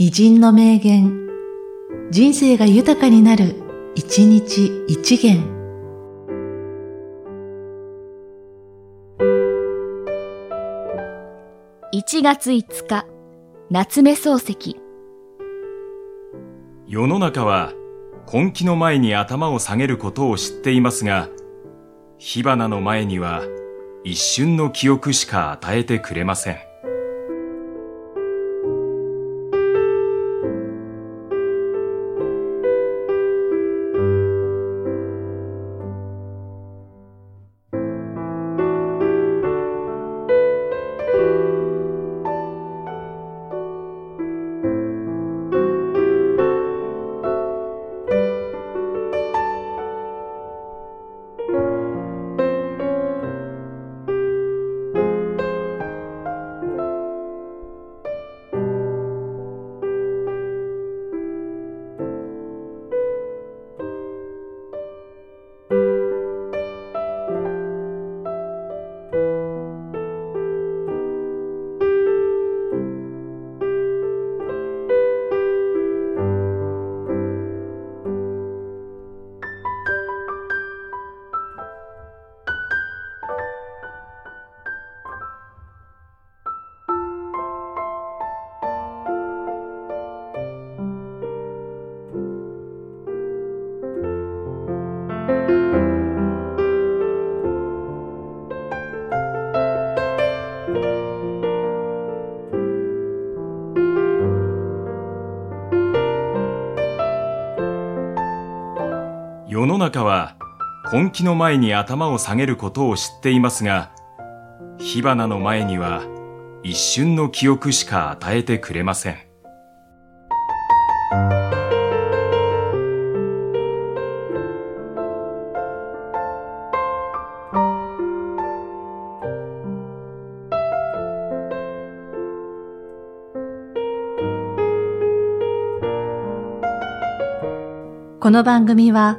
偉人の名言、人生が豊かになる、一日一元。1月5日、夏目漱石。世の中は根気の前に頭を下げることを知っていますが、火花の前には一瞬の記憶しか与えてくれません。世の中は根気の前に頭を下げることを知っていますが、火花の前には一瞬の記憶しか与えてくれません。この番組は、